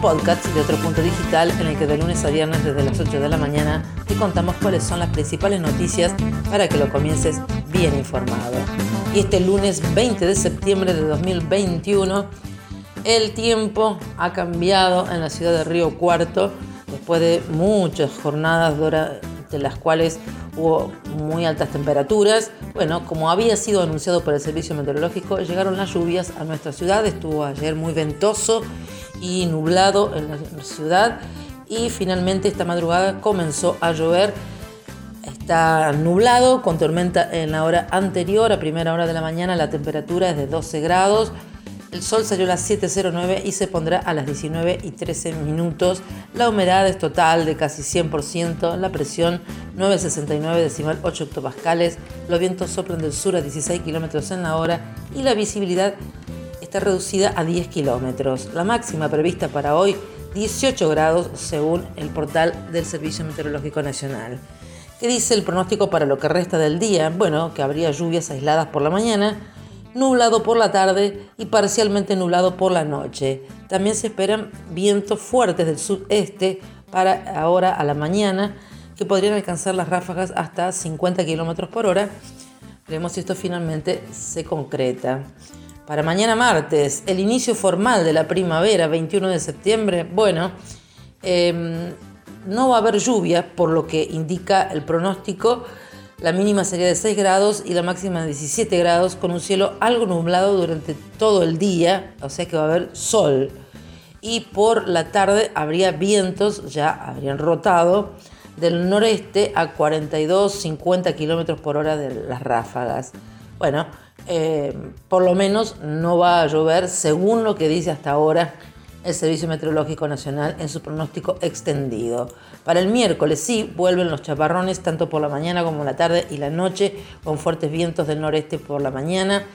podcast de otro punto digital en el que de lunes a viernes desde las 8 de la mañana te contamos cuáles son las principales noticias para que lo comiences bien informado. Y este lunes 20 de septiembre de 2021, el tiempo ha cambiado en la ciudad de Río Cuarto después de muchas jornadas de las cuales hubo muy altas temperaturas. Bueno, como había sido anunciado por el Servicio Meteorológico, llegaron las lluvias a nuestra ciudad. Estuvo ayer muy ventoso y nublado en la ciudad y finalmente esta madrugada comenzó a llover. Está nublado con tormenta en la hora anterior, a primera hora de la mañana la temperatura es de 12 grados. El sol salió a las 7.09 y se pondrá a las 19 y 13 minutos. La humedad es total de casi 100%, la presión 969 decimal 8 hectopascales, los vientos soplan del sur a 16 kilómetros en la hora y la visibilidad está reducida a 10 kilómetros. La máxima prevista para hoy 18 grados según el portal del Servicio Meteorológico Nacional. ¿Qué dice el pronóstico para lo que resta del día? Bueno, que habría lluvias aisladas por la mañana, nublado por la tarde y parcialmente nublado por la noche. También se esperan vientos fuertes del sudeste para ahora a la mañana que podrían alcanzar las ráfagas hasta 50 km por hora. Veremos si esto finalmente se concreta. Para mañana martes, el inicio formal de la primavera, 21 de septiembre, bueno, em, no va a haber lluvia, por lo que indica el pronóstico. La mínima sería de 6 grados y la máxima de 17 grados, con un cielo algo nublado durante todo el día, o sea que va a haber sol. Y por la tarde habría vientos, ya habrían rotado, del noreste a 42-50 kilómetros por hora de las ráfagas. Bueno, eh, por lo menos no va a llover según lo que dice hasta ahora el Servicio Meteorológico Nacional en su pronóstico extendido. Para el miércoles sí vuelven los chaparrones tanto por la mañana como la tarde y la noche con fuertes vientos del noreste por la mañana.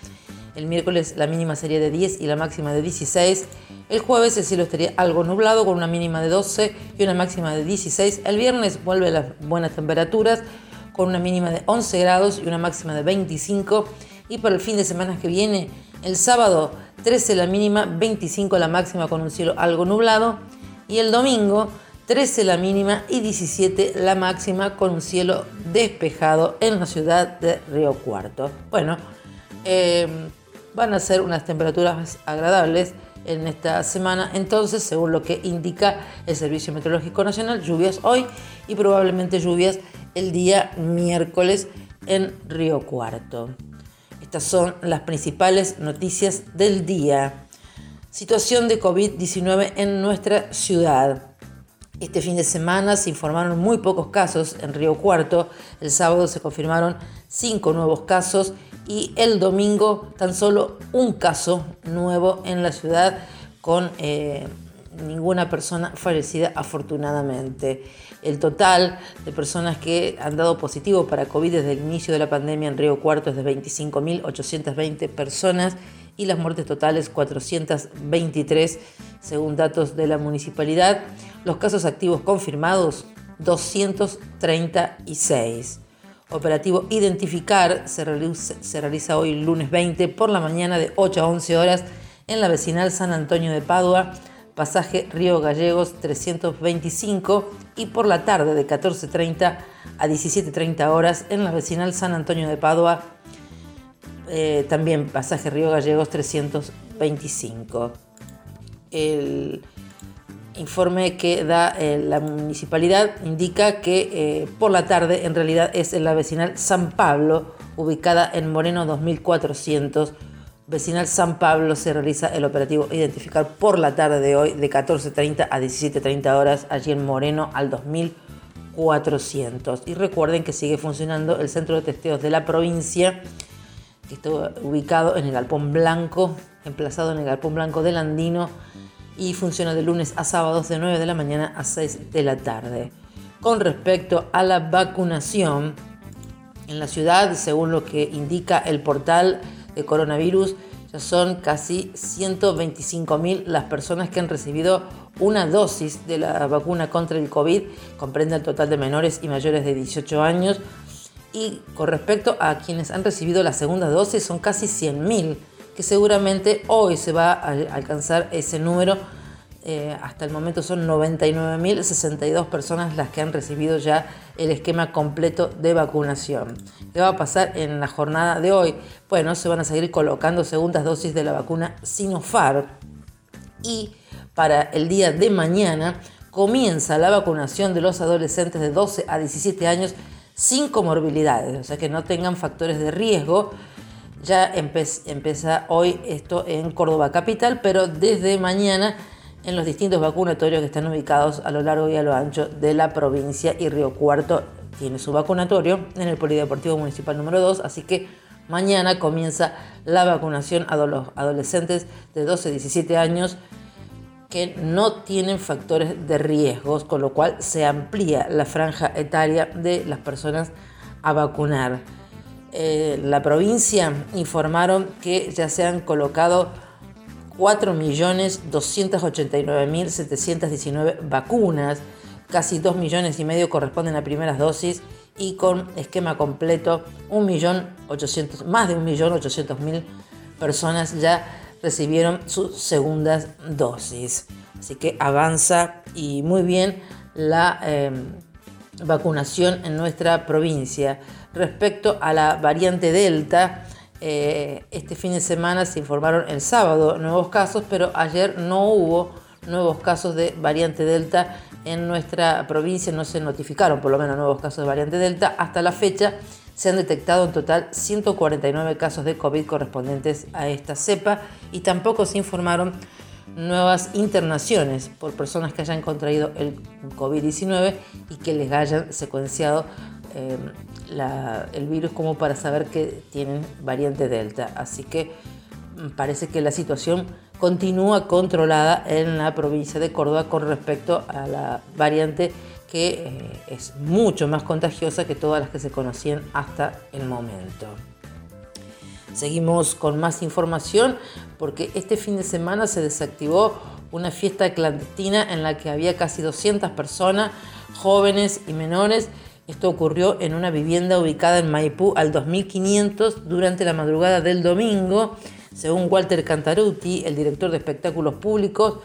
El miércoles la mínima sería de 10 y la máxima de 16. El jueves el cielo estaría algo nublado con una mínima de 12 y una máxima de 16. El viernes vuelven las buenas temperaturas con una mínima de 11 grados y una máxima de 25. Y para el fin de semana que viene, el sábado 13 la mínima, 25 la máxima con un cielo algo nublado. Y el domingo 13 la mínima y 17 la máxima con un cielo despejado en la ciudad de Río Cuarto. Bueno, eh, van a ser unas temperaturas agradables en esta semana. Entonces, según lo que indica el Servicio Meteorológico Nacional, lluvias hoy y probablemente lluvias el día miércoles en Río Cuarto. Estas son las principales noticias del día. Situación de COVID-19 en nuestra ciudad. Este fin de semana se informaron muy pocos casos en Río Cuarto. El sábado se confirmaron cinco nuevos casos y el domingo tan solo un caso nuevo en la ciudad con eh, ninguna persona fallecida afortunadamente. El total de personas que han dado positivo para COVID desde el inicio de la pandemia en Río Cuarto es de 25.820 personas y las muertes totales 423 según datos de la municipalidad. Los casos activos confirmados 236. Operativo Identificar se realiza, hoy lunes 20 por la mañana de 8 a 11 horas en la vecinal San Antonio de Padua pasaje Río Gallegos 325 y por la tarde de 14.30 a 17.30 horas en la vecinal San Antonio de Padua, eh, también pasaje Río Gallegos 325. El informe que da eh, la municipalidad indica que eh, por la tarde en realidad es en la vecinal San Pablo, ubicada en Moreno 2400 Vecinal San Pablo se realiza el operativo Identificar por la tarde de hoy de 14.30 a 17.30 horas allí en Moreno al 2400. Y recuerden que sigue funcionando el centro de testeos de la provincia que está ubicado en el Galpón Blanco, emplazado en el Galpón Blanco del Andino y funciona de lunes a sábados de 9 de la mañana a 6 de la tarde. Con respecto a la vacunación, en la ciudad, según lo que indica el portal de coronavirus, ya son casi 125.000 las personas que han recibido una dosis de la vacuna contra el COVID, comprende el total de menores y mayores de 18 años. Y con respecto a quienes han recibido la segunda dosis, son casi 100.000, que seguramente hoy se va a alcanzar ese número. Eh, hasta el momento son 99.062 personas las que han recibido ya el esquema completo de vacunación. ¿Qué va a pasar en la jornada de hoy? Bueno, se van a seguir colocando segundas dosis de la vacuna Sinopharm y para el día de mañana comienza la vacunación de los adolescentes de 12 a 17 años sin comorbilidades, o sea que no tengan factores de riesgo. Ya empieza hoy esto en Córdoba Capital, pero desde mañana en los distintos vacunatorios que están ubicados a lo largo y a lo ancho de la provincia y Río Cuarto tiene su vacunatorio en el Polideportivo Municipal número 2, así que mañana comienza la vacunación a los adolescentes de 12 a 17 años que no tienen factores de riesgos, con lo cual se amplía la franja etaria de las personas a vacunar. Eh, la provincia informaron que ya se han colocado 4.289.719 vacunas, casi 2 millones y medio corresponden a primeras dosis y con esquema completo 1.800.000, más de 1.800.000 personas ya recibieron sus segundas dosis. Así que avanza y muy bien la em, vacunación en nuestra provincia. Respecto a la variante Delta, eh, este fin de semana se informaron el sábado nuevos casos, pero ayer no hubo nuevos casos de variante Delta en nuestra provincia, no se notificaron por lo menos nuevos casos de variante Delta. Hasta la fecha se han detectado en total 149 casos de COVID correspondientes a esta cepa y tampoco se informaron nuevas internaciones por personas que hayan contraído el COVID-19 y que les hayan secuenciado eh, el virus como para saber que tienen variante Delta. Así que mm, parece que la situación continúa controlada en la provincia de Córdoba con respecto a la variante que eh, es mucho más contagiosa que todas las que se conocían hasta el momento. Seguimos con más información porque este fin de semana se desactivó una fiesta clandestina en la que había casi 200 personas, jóvenes y menores, esto ocurrió en una vivienda ubicada en Maipú al 2500 durante la madrugada del domingo. Según Walter Cantaruti, el director de espectáculos públicos,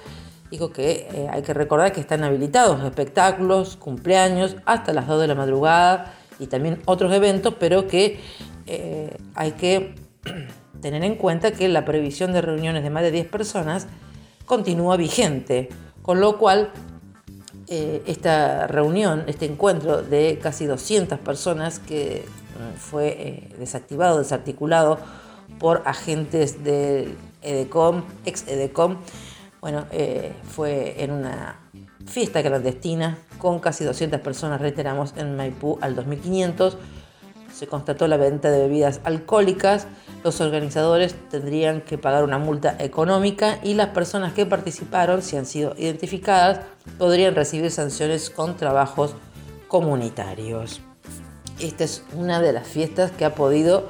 dijo que eh, hay que recordar que están habilitados espectáculos, cumpleaños, hasta las 2 de la madrugada y también otros eventos, pero que eh, hay que tener en cuenta que la previsión de reuniones de más de 10 personas continúa vigente, con lo cual eh, esta reunión, este encuentro de casi 200 personas que mm, fue eh, desactivado, desarticulado por agentes del EDECOM, ex EDECOM, bueno, eh, fue en una fiesta clandestina con casi 200 personas, reiteramos, en Maipú al 2500 se constató la venta de bebidas alcohólicas, los organizadores tendrían que pagar una multa económica y las personas que participaron, si han sido identificadas, podrían recibir sanciones con trabajos comunitarios. Esta es una de las fiestas que ha podido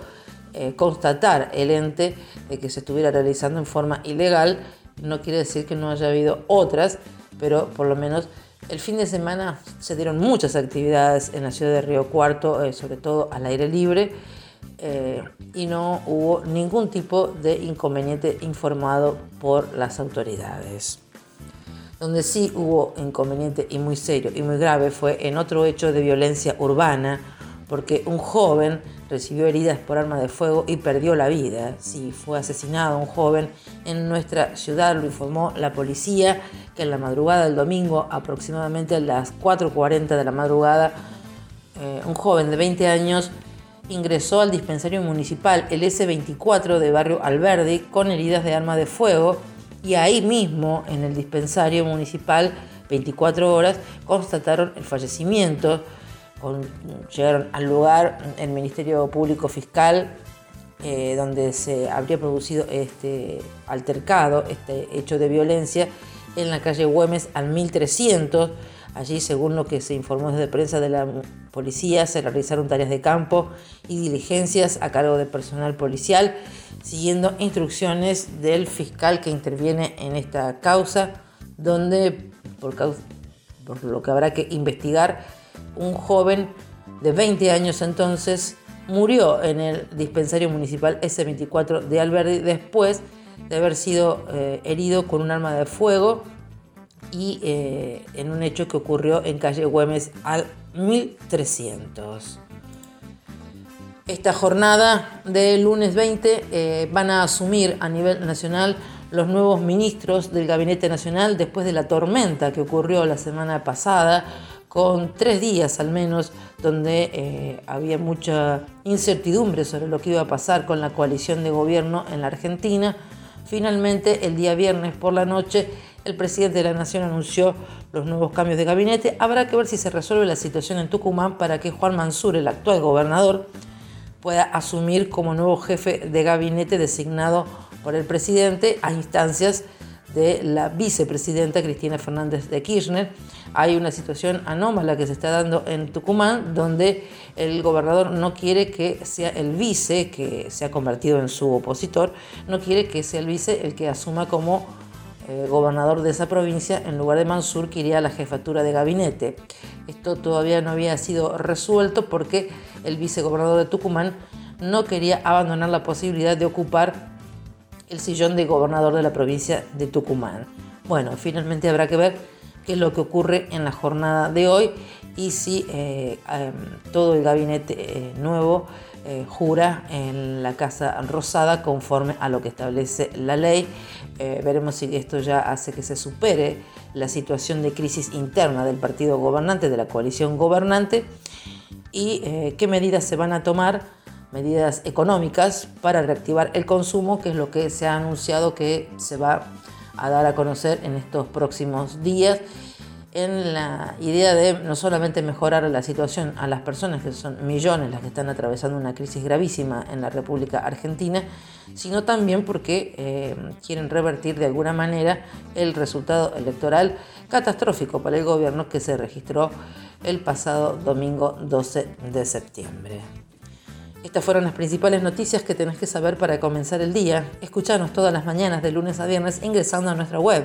eh, constatar el ente de que se estuviera realizando en forma ilegal. No quiere decir que no haya habido otras, pero por lo menos el fin de semana se dieron muchas actividades en la ciudad de Río Cuarto, eh, sobre todo al aire libre, eh, y no hubo ningún tipo de inconveniente informado por las autoridades. Donde sí hubo inconveniente y muy serio y muy grave fue en otro hecho de violencia urbana, porque un joven recibió heridas por arma de fuego y perdió la vida. Sí, fue asesinado un joven en nuestra ciudad, lo informó la policía, que en la madrugada del domingo, aproximadamente a las 4.40 de la madrugada, eh, un joven de 20 años ingresó al dispensario municipal, el S24 de barrio Alberdi, con heridas de arma de fuego y ahí mismo, en el dispensario municipal, 24 horas, constataron el fallecimiento llegaron al lugar el Ministerio Público Fiscal eh, donde se habría producido este altercado, este hecho de violencia, en la calle Güemes al 1300. Allí, según lo que se informó desde prensa de la policía, se realizaron tareas de campo y diligencias a cargo del personal policial, siguiendo instrucciones del fiscal que interviene en esta causa, donde, por, por lo que habrá que investigar, un joven de 20 años entonces murió en el dispensario municipal S24 de Alberdi después de haber sido eh, herido con un arma de fuego y eh, en un hecho que ocurrió en calle Güemes al 1300. Esta jornada del lunes 20 eh, van a asumir a nivel nacional los nuevos ministros del Gabinete Nacional después de la tormenta que ocurrió la semana pasada con tres días al menos donde eh, había mucha incertidumbre sobre lo que iba a pasar con la coalición de gobierno en la Argentina. Finalmente, el día viernes por la noche, el presidente de la Nación anunció los nuevos cambios de gabinete. Habrá que ver si se resuelve la situación en Tucumán para que Juan Mansur, el actual gobernador, pueda asumir como nuevo jefe de gabinete designado por el presidente a instancias de la vicepresidenta Cristina Fernández de Kirchner. Hay una situación anómala que se está dando en Tucumán, donde el gobernador no quiere que sea el vice, que se ha convertido en su opositor, no quiere que sea el vice el que asuma como gobernador de esa provincia en lugar de Mansur, que iría a la jefatura de gabinete. Esto todavía no había sido resuelto porque el vicegobernador de Tucumán no quería abandonar la posibilidad de ocupar el sillón de gobernador de la provincia de Tucumán. Bueno, finalmente habrá que ver qué es lo que ocurre en la jornada de hoy y si eh, em, todo el gabinete eh, nuevo eh, jura en la Casa Rosada conforme a lo que establece la ley. veremos si esto ya hace que se supere la situación de crisis interna del partido gobernante, de la coalición gobernante, y qué medidas se van a tomar medidas económicas para reactivar el consumo, que es lo que se ha anunciado que se va a dar a conocer en estos próximos días en la idea de no solamente mejorar la situación a las personas, que son millones las que están atravesando una crisis gravísima en la República Argentina, sino también porque eh, quieren revertir de alguna manera el resultado electoral catastrófico para el gobierno que se registró el pasado domingo 12 de septiembre. Estas fueron las principales noticias que tenés que saber para comenzar el día. Escuchanos todas las mañanas de lunes a viernes ingresando a nuestra web.